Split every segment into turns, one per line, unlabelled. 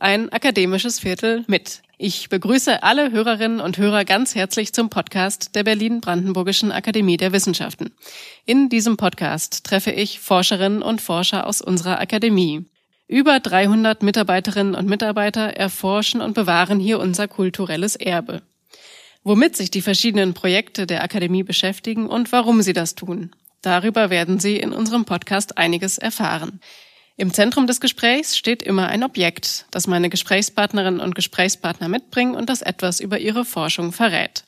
ein akademisches Viertel mit. Ich begrüße alle Hörerinnen und Hörer ganz herzlich zum Podcast der Berlin-Brandenburgischen Akademie der Wissenschaften. In diesem Podcast treffe ich Forscherinnen und Forscher aus unserer Akademie. Über 300 Mitarbeiterinnen und Mitarbeiter erforschen und bewahren hier unser kulturelles Erbe. Womit sich die verschiedenen Projekte der Akademie beschäftigen und warum sie das tun. Darüber werden Sie in unserem Podcast einiges erfahren. Im Zentrum des Gesprächs steht immer ein Objekt, das meine Gesprächspartnerinnen und Gesprächspartner mitbringen und das etwas über ihre Forschung verrät.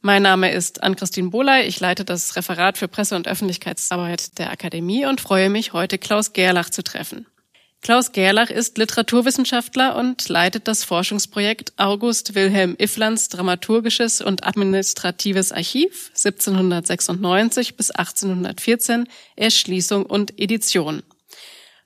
Mein Name ist Ann-Christine Bohley. Ich leite das Referat für Presse- und Öffentlichkeitsarbeit der Akademie und freue mich, heute Klaus Gerlach zu treffen. Klaus Gerlach ist Literaturwissenschaftler und leitet das Forschungsprojekt August Wilhelm Ifflands Dramaturgisches und Administratives Archiv 1796 bis 1814 Erschließung und Edition.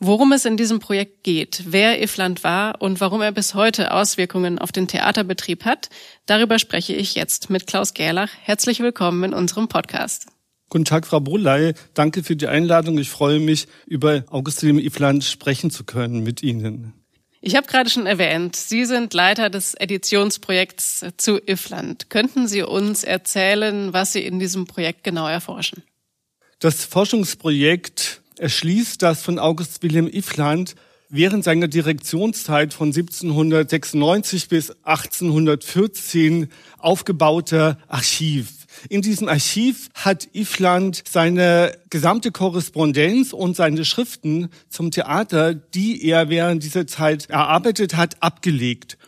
Worum es in diesem Projekt geht, wer Iffland war und warum er bis heute Auswirkungen auf den Theaterbetrieb hat, darüber spreche ich jetzt mit Klaus Gerlach. Herzlich willkommen in unserem Podcast.
Guten Tag, Frau Bruley. Danke für die Einladung. Ich freue mich, über Augustin Iffland sprechen zu können mit Ihnen.
Ich habe gerade schon erwähnt, Sie sind Leiter des Editionsprojekts zu Iffland. Könnten Sie uns erzählen, was Sie in diesem Projekt genau erforschen?
Das Forschungsprojekt erschließt das von August Wilhelm Iffland während seiner Direktionszeit von 1796 bis 1814 aufgebaute Archiv. In diesem Archiv hat Iffland seine gesamte Korrespondenz und seine Schriften zum Theater, die er während dieser Zeit erarbeitet hat, abgelegt.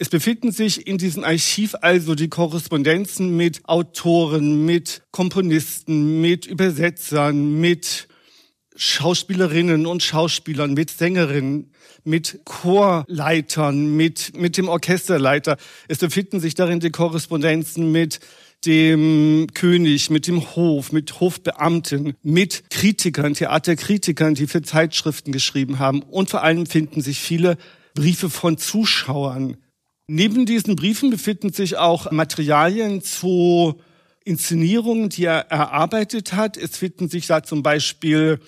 Es befinden sich in diesem Archiv also die Korrespondenzen mit Autoren, mit Komponisten, mit Übersetzern, mit Schauspielerinnen und Schauspielern, mit Sängerinnen, mit Chorleitern, mit, mit dem Orchesterleiter. Es befinden sich darin die Korrespondenzen mit dem König, mit dem Hof, mit Hofbeamten, mit Kritikern, Theaterkritikern, die für Zeitschriften geschrieben haben. Und vor allem finden sich viele Briefe von Zuschauern. Neben diesen Briefen befinden sich auch Materialien zu Inszenierungen, die er erarbeitet hat. Es finden sich da zum Beispiel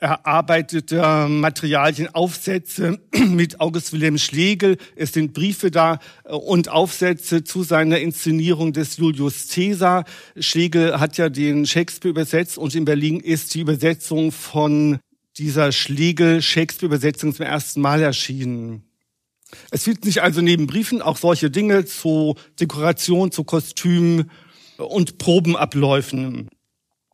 erarbeitete Materialien, Aufsätze mit August Wilhelm Schlegel. Es sind Briefe da äh, und Aufsätze zu seiner Inszenierung des Julius Caesar. Schlegel hat ja den Shakespeare übersetzt und in Berlin ist die Übersetzung von dieser Schlegel-Shakespeare-Übersetzung zum ersten Mal erschienen. Es finden sich also neben Briefen auch solche Dinge zu Dekoration, zu Kostümen und Probenabläufen.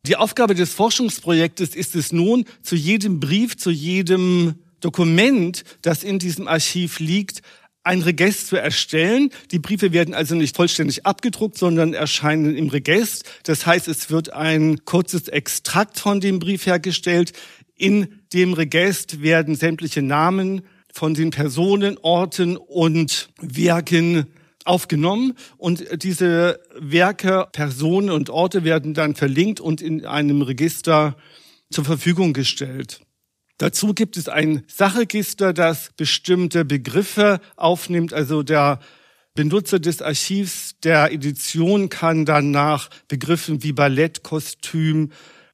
Die Aufgabe des Forschungsprojektes ist es nun, zu jedem Brief, zu jedem Dokument, das in diesem Archiv liegt, ein Regest zu erstellen. Die Briefe werden also nicht vollständig abgedruckt, sondern erscheinen im Regest. Das heißt, es wird ein kurzes Extrakt von dem Brief hergestellt. In dem Regest werden sämtliche Namen von den Personen, Orten und Werken aufgenommen und diese Werke, Personen und Orte werden dann verlinkt und in einem Register zur Verfügung gestellt. Dazu gibt es ein Sachregister, das bestimmte Begriffe aufnimmt. Also der Benutzer des Archivs der Edition kann dann nach Begriffen wie Ballettkostüm,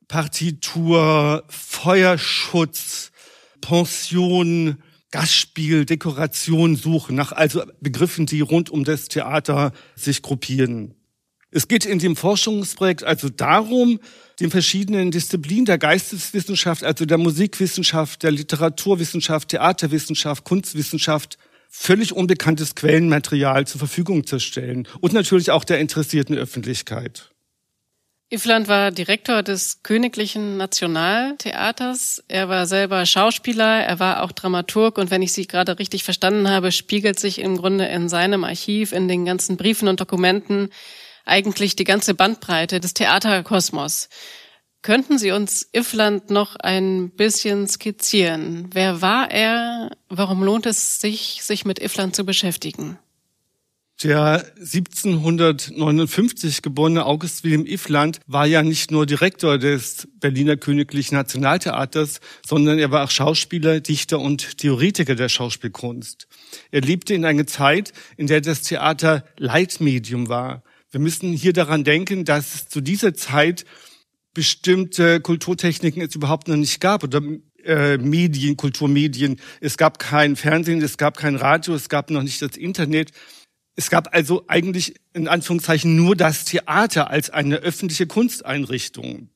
Partitur, Feuerschutz, Pension, Gastspiel, Dekoration suchen, nach also Begriffen, die rund um das Theater sich gruppieren. Es geht in dem Forschungsprojekt also darum, den verschiedenen Disziplinen der Geisteswissenschaft, also der Musikwissenschaft, der Literaturwissenschaft, Theaterwissenschaft, Kunstwissenschaft, völlig unbekanntes Quellenmaterial zur Verfügung zu stellen und natürlich auch der interessierten Öffentlichkeit.
Iffland war Direktor des Königlichen Nationaltheaters. Er war selber Schauspieler, er war auch Dramaturg und wenn ich Sie gerade richtig verstanden habe, spiegelt sich im Grunde in seinem Archiv, in den ganzen Briefen und Dokumenten eigentlich die ganze Bandbreite des Theaterkosmos. Könnten Sie uns Iffland noch ein bisschen skizzieren? Wer war er? Warum lohnt es sich, sich mit Iffland zu beschäftigen?
Der 1759 geborene August Wilhelm Iffland war ja nicht nur Direktor des Berliner Königlichen Nationaltheaters, sondern er war auch Schauspieler, Dichter und Theoretiker der Schauspielkunst. Er lebte in einer Zeit, in der das Theater Leitmedium war. Wir müssen hier daran denken, dass es zu dieser Zeit bestimmte Kulturtechniken es überhaupt noch nicht gab oder äh, Medien, Kulturmedien. Es gab kein Fernsehen, es gab kein Radio, es gab noch nicht das Internet. Es gab also eigentlich in Anführungszeichen nur das Theater als eine öffentliche Kunsteinrichtung.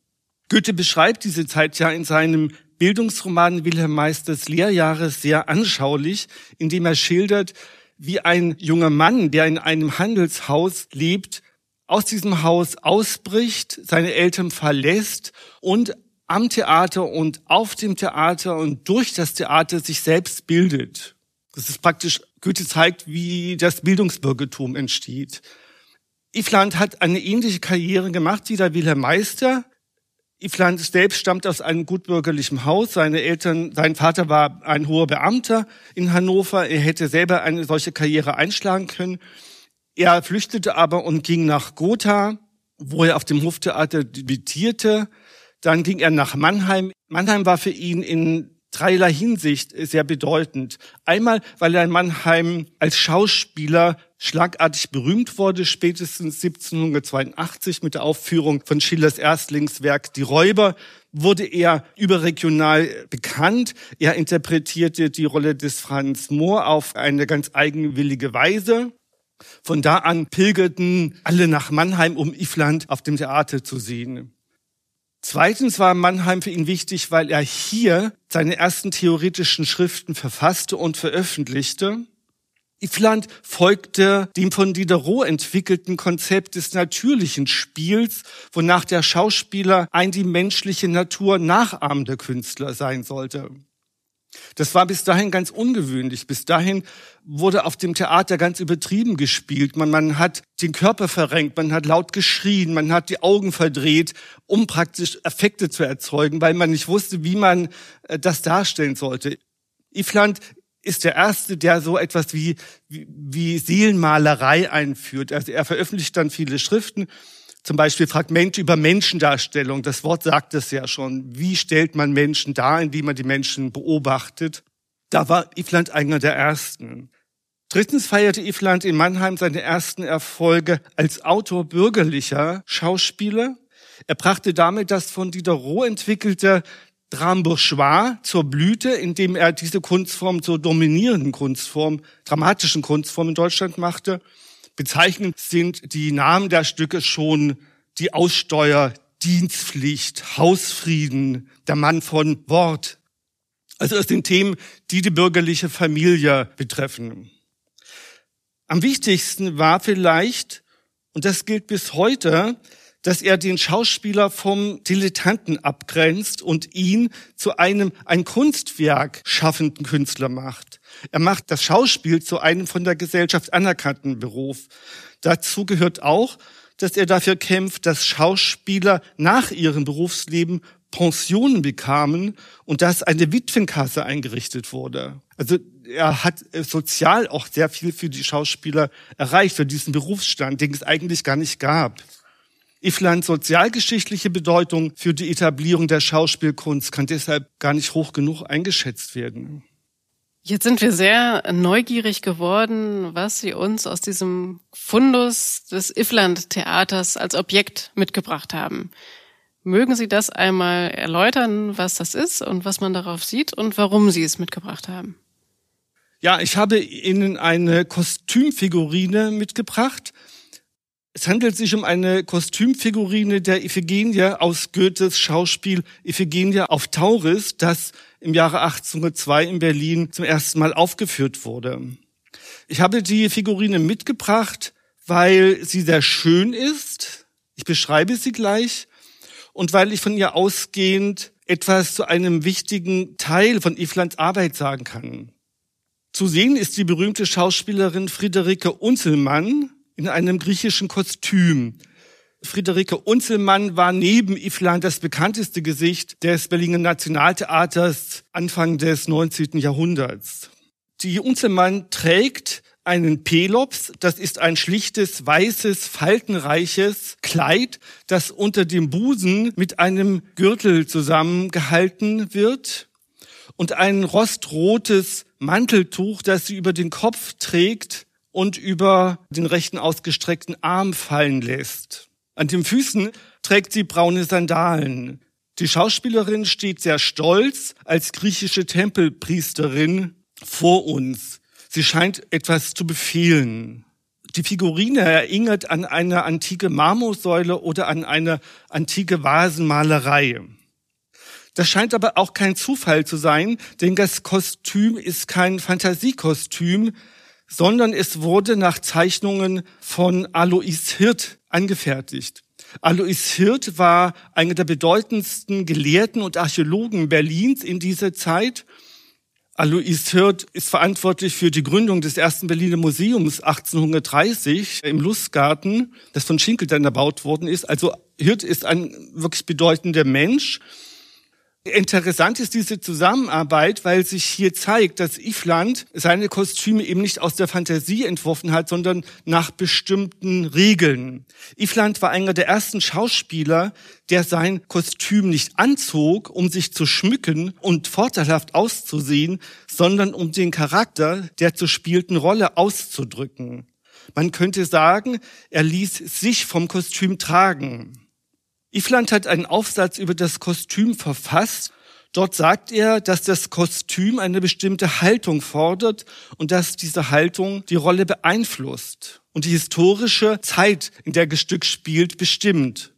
Goethe beschreibt diese Zeit ja in seinem Bildungsroman Wilhelm Meisters Lehrjahre sehr anschaulich, indem er schildert, wie ein junger Mann, der in einem Handelshaus lebt, aus diesem Haus ausbricht, seine Eltern verlässt und am Theater und auf dem Theater und durch das Theater sich selbst bildet. Das ist praktisch, Goethe zeigt, wie das Bildungsbürgertum entsteht. Ifland hat eine ähnliche Karriere gemacht wie der Wilhelm Meister. Ifland selbst stammt aus einem gutbürgerlichen Haus. Seine Eltern, sein Vater war ein hoher Beamter in Hannover. Er hätte selber eine solche Karriere einschlagen können. Er flüchtete aber und ging nach Gotha, wo er auf dem Hoftheater debütierte. Dann ging er nach Mannheim. Mannheim war für ihn in dreierlei Hinsicht sehr bedeutend. Einmal, weil er in Mannheim als Schauspieler schlagartig berühmt wurde, spätestens 1782 mit der Aufführung von Schillers Erstlingswerk Die Räuber wurde er überregional bekannt. Er interpretierte die Rolle des Franz Mohr auf eine ganz eigenwillige Weise. Von da an pilgerten alle nach Mannheim, um Ifland auf dem Theater zu sehen. Zweitens war Mannheim für ihn wichtig, weil er hier seine ersten theoretischen Schriften verfasste und veröffentlichte. Ifland folgte dem von Diderot entwickelten Konzept des natürlichen Spiels, wonach der Schauspieler ein die menschliche Natur nachahmender Künstler sein sollte. Das war bis dahin ganz ungewöhnlich. Bis dahin wurde auf dem Theater ganz übertrieben gespielt. Man, man hat den Körper verrenkt, man hat laut geschrien, man hat die Augen verdreht, um praktisch Effekte zu erzeugen, weil man nicht wusste, wie man äh, das darstellen sollte. Ifland ist der erste, der so etwas wie, wie, wie Seelenmalerei einführt. Also er veröffentlicht dann viele Schriften zum Beispiel Fragmente über Menschendarstellung. Das Wort sagt es ja schon. Wie stellt man Menschen dar, indem man die Menschen beobachtet? Da war Ifland einer der ersten. Drittens feierte Ifland in Mannheim seine ersten Erfolge als Autor bürgerlicher Schauspieler. Er brachte damit das von Diderot entwickelte Drame bourgeois zur Blüte, indem er diese Kunstform zur dominierenden Kunstform, dramatischen Kunstform in Deutschland machte. Bezeichnend sind die Namen der Stücke schon die Aussteuer, Dienstpflicht, Hausfrieden, der Mann von Wort. Also es sind Themen, die die bürgerliche Familie betreffen. Am wichtigsten war vielleicht, und das gilt bis heute, dass er den Schauspieler vom Dilettanten abgrenzt und ihn zu einem ein Kunstwerk schaffenden Künstler macht. Er macht das Schauspiel zu einem von der Gesellschaft anerkannten Beruf. Dazu gehört auch, dass er dafür kämpft, dass Schauspieler nach ihrem Berufsleben Pensionen bekamen und dass eine Witwenkasse eingerichtet wurde. Also er hat sozial auch sehr viel für die Schauspieler erreicht, für diesen Berufsstand, den es eigentlich gar nicht gab. Iflands sozialgeschichtliche Bedeutung für die Etablierung der Schauspielkunst kann deshalb gar nicht hoch genug eingeschätzt werden.
Jetzt sind wir sehr neugierig geworden, was Sie uns aus diesem Fundus des Ifland-Theaters als Objekt mitgebracht haben. Mögen Sie das einmal erläutern, was das ist und was man darauf sieht und warum Sie es mitgebracht haben?
Ja, ich habe Ihnen eine Kostümfigurine mitgebracht. Es handelt sich um eine Kostümfigurine der Iphigenie aus Goethes Schauspiel Iphigenie auf Tauris, das im Jahre 1802 in Berlin zum ersten Mal aufgeführt wurde. Ich habe die Figurine mitgebracht, weil sie sehr schön ist. Ich beschreibe sie gleich. Und weil ich von ihr ausgehend etwas zu einem wichtigen Teil von Iflands Arbeit sagen kann. Zu sehen ist die berühmte Schauspielerin Friederike Unzelmann in einem griechischen Kostüm. Friederike Unzelmann war neben Ifland das bekannteste Gesicht des Berliner Nationaltheaters Anfang des 19. Jahrhunderts. Die Unzelmann trägt einen Pelops, das ist ein schlichtes, weißes, faltenreiches Kleid, das unter dem Busen mit einem Gürtel zusammengehalten wird und ein rostrotes Manteltuch, das sie über den Kopf trägt und über den rechten ausgestreckten Arm fallen lässt. An den Füßen trägt sie braune Sandalen. Die Schauspielerin steht sehr stolz als griechische Tempelpriesterin vor uns. Sie scheint etwas zu befehlen. Die Figurine erinnert an eine antike Marmorsäule oder an eine antike Vasenmalerei. Das scheint aber auch kein Zufall zu sein, denn das Kostüm ist kein Fantasiekostüm, sondern es wurde nach Zeichnungen von Alois Hirt angefertigt. Alois Hirt war einer der bedeutendsten Gelehrten und Archäologen Berlins in dieser Zeit. Alois Hirt ist verantwortlich für die Gründung des ersten Berliner Museums 1830 im Lustgarten, das von Schinkel dann erbaut worden ist. Also Hirt ist ein wirklich bedeutender Mensch. Interessant ist diese Zusammenarbeit, weil sich hier zeigt, dass Ifland seine Kostüme eben nicht aus der Fantasie entworfen hat, sondern nach bestimmten Regeln. Ifland war einer der ersten Schauspieler, der sein Kostüm nicht anzog, um sich zu schmücken und vorteilhaft auszusehen, sondern um den Charakter der zu spielten Rolle auszudrücken. Man könnte sagen, er ließ sich vom Kostüm tragen. Ifland hat einen Aufsatz über das Kostüm verfasst. Dort sagt er, dass das Kostüm eine bestimmte Haltung fordert und dass diese Haltung die Rolle beeinflusst und die historische Zeit, in der das Stück spielt, bestimmt.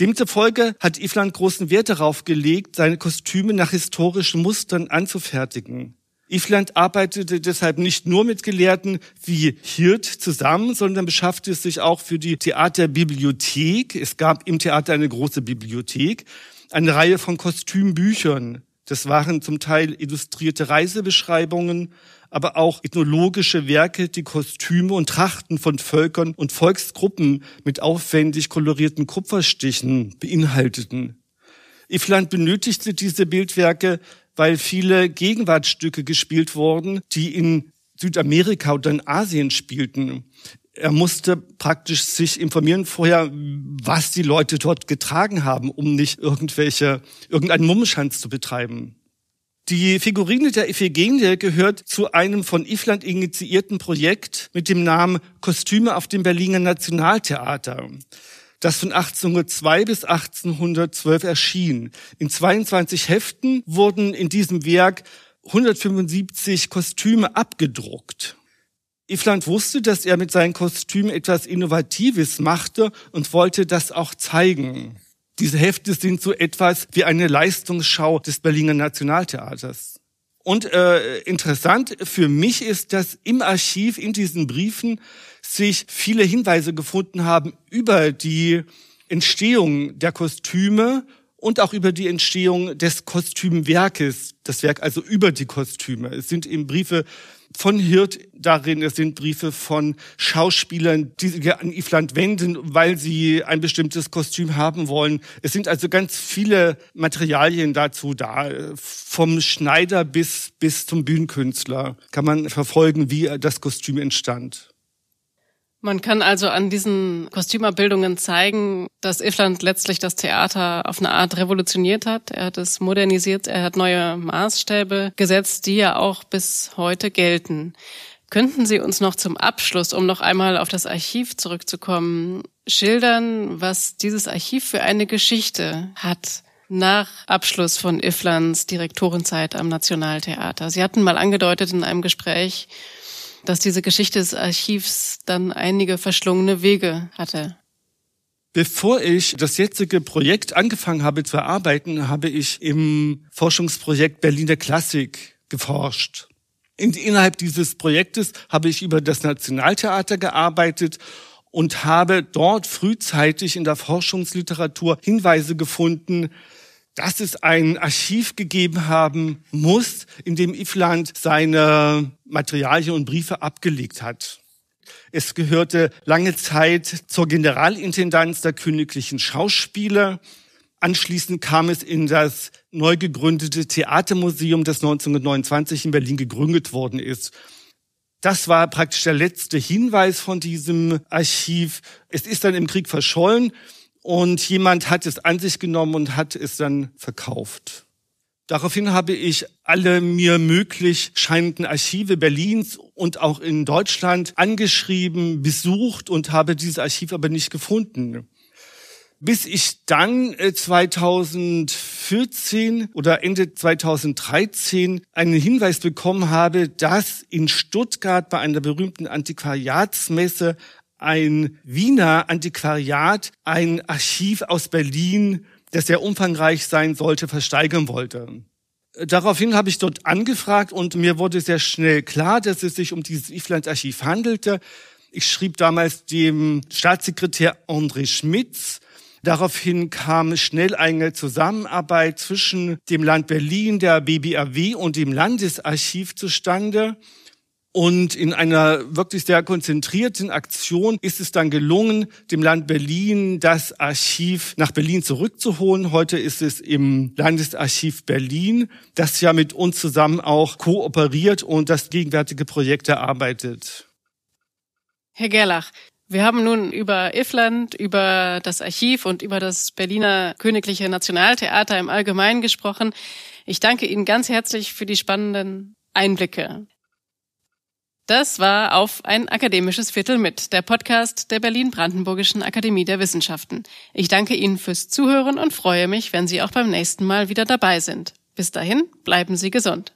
Demzufolge hat Ifland großen Wert darauf gelegt, seine Kostüme nach historischen Mustern anzufertigen. Ifland arbeitete deshalb nicht nur mit Gelehrten wie Hirt zusammen, sondern beschaffte sich auch für die Theaterbibliothek. Es gab im Theater eine große Bibliothek, eine Reihe von Kostümbüchern. Das waren zum Teil illustrierte Reisebeschreibungen, aber auch ethnologische Werke, die Kostüme und Trachten von Völkern und Volksgruppen mit aufwendig kolorierten Kupferstichen beinhalteten. Ifland benötigte diese Bildwerke, weil viele Gegenwartsstücke gespielt wurden, die in Südamerika oder in Asien spielten. Er musste praktisch sich informieren vorher, was die Leute dort getragen haben, um nicht irgendwelche, irgendeinen Mummenschanz zu betreiben. Die Figurine der Iphigenie gehört zu einem von Ifland initiierten Projekt mit dem Namen Kostüme auf dem Berliner Nationaltheater das von 1802 bis 1812 erschien. In 22 Heften wurden in diesem Werk 175 Kostüme abgedruckt. Ifland wusste, dass er mit seinen Kostümen etwas Innovatives machte und wollte das auch zeigen. Diese Hefte sind so etwas wie eine Leistungsschau des Berliner Nationaltheaters. Und äh, interessant für mich ist, dass im Archiv in diesen Briefen sich viele Hinweise gefunden haben über die Entstehung der Kostüme und auch über die Entstehung des Kostümwerkes, das Werk also über die Kostüme. Es sind eben Briefe von Hirt darin, es sind Briefe von Schauspielern, die sich an Ifland wenden, weil sie ein bestimmtes Kostüm haben wollen. Es sind also ganz viele Materialien dazu da. Vom Schneider bis, bis zum Bühnenkünstler kann man verfolgen, wie das Kostüm entstand.
Man kann also an diesen Kostümerbildungen zeigen, dass Ifland letztlich das Theater auf eine Art revolutioniert hat. Er hat es modernisiert, er hat neue Maßstäbe gesetzt, die ja auch bis heute gelten. Könnten Sie uns noch zum Abschluss, um noch einmal auf das Archiv zurückzukommen, schildern, was dieses Archiv für eine Geschichte hat? nach Abschluss von Iflands Direktorenzeit am Nationaltheater. Sie hatten mal angedeutet in einem Gespräch, dass diese Geschichte des Archivs dann einige verschlungene Wege hatte.
Bevor ich das jetzige Projekt angefangen habe zu erarbeiten, habe ich im Forschungsprojekt Berliner Klassik geforscht. innerhalb dieses Projektes habe ich über das Nationaltheater gearbeitet und habe dort frühzeitig in der Forschungsliteratur Hinweise gefunden, dass es ein Archiv gegeben haben muss, in dem Ifland seine Materialien und Briefe abgelegt hat. Es gehörte lange Zeit zur Generalintendanz der königlichen Schauspieler. Anschließend kam es in das neu gegründete Theatermuseum, das 1929 in Berlin gegründet worden ist. Das war praktisch der letzte Hinweis von diesem Archiv. Es ist dann im Krieg verschollen und jemand hat es an sich genommen und hat es dann verkauft. Daraufhin habe ich alle mir möglich scheinenden Archive Berlins und auch in Deutschland angeschrieben, besucht und habe dieses Archiv aber nicht gefunden. bis ich dann 2014 äh, oder Ende 2013 einen Hinweis bekommen habe, dass in Stuttgart bei einer berühmten Antiquariatsmesse ein Wiener Antiquariat ein Archiv aus Berlin, das sehr umfangreich sein sollte, versteigern wollte. Daraufhin habe ich dort angefragt und mir wurde sehr schnell klar, dass es sich um dieses Ifland-Archiv handelte. Ich schrieb damals dem Staatssekretär André Schmitz. Daraufhin kam schnell eine Zusammenarbeit zwischen dem Land Berlin, der BBAW und dem Landesarchiv zustande. Und in einer wirklich sehr konzentrierten Aktion ist es dann gelungen, dem Land Berlin das Archiv nach Berlin zurückzuholen. Heute ist es im Landesarchiv Berlin, das ja mit uns zusammen auch kooperiert und das gegenwärtige Projekt erarbeitet.
Herr Gerlach, wir haben nun über Ifland, über das Archiv und über das Berliner Königliche Nationaltheater im Allgemeinen gesprochen. Ich danke Ihnen ganz herzlich für die spannenden Einblicke. Das war auf ein akademisches Viertel mit, der Podcast der Berlin-Brandenburgischen Akademie der Wissenschaften. Ich danke Ihnen fürs Zuhören und freue mich, wenn Sie auch beim nächsten Mal wieder dabei sind. Bis dahin, bleiben Sie gesund.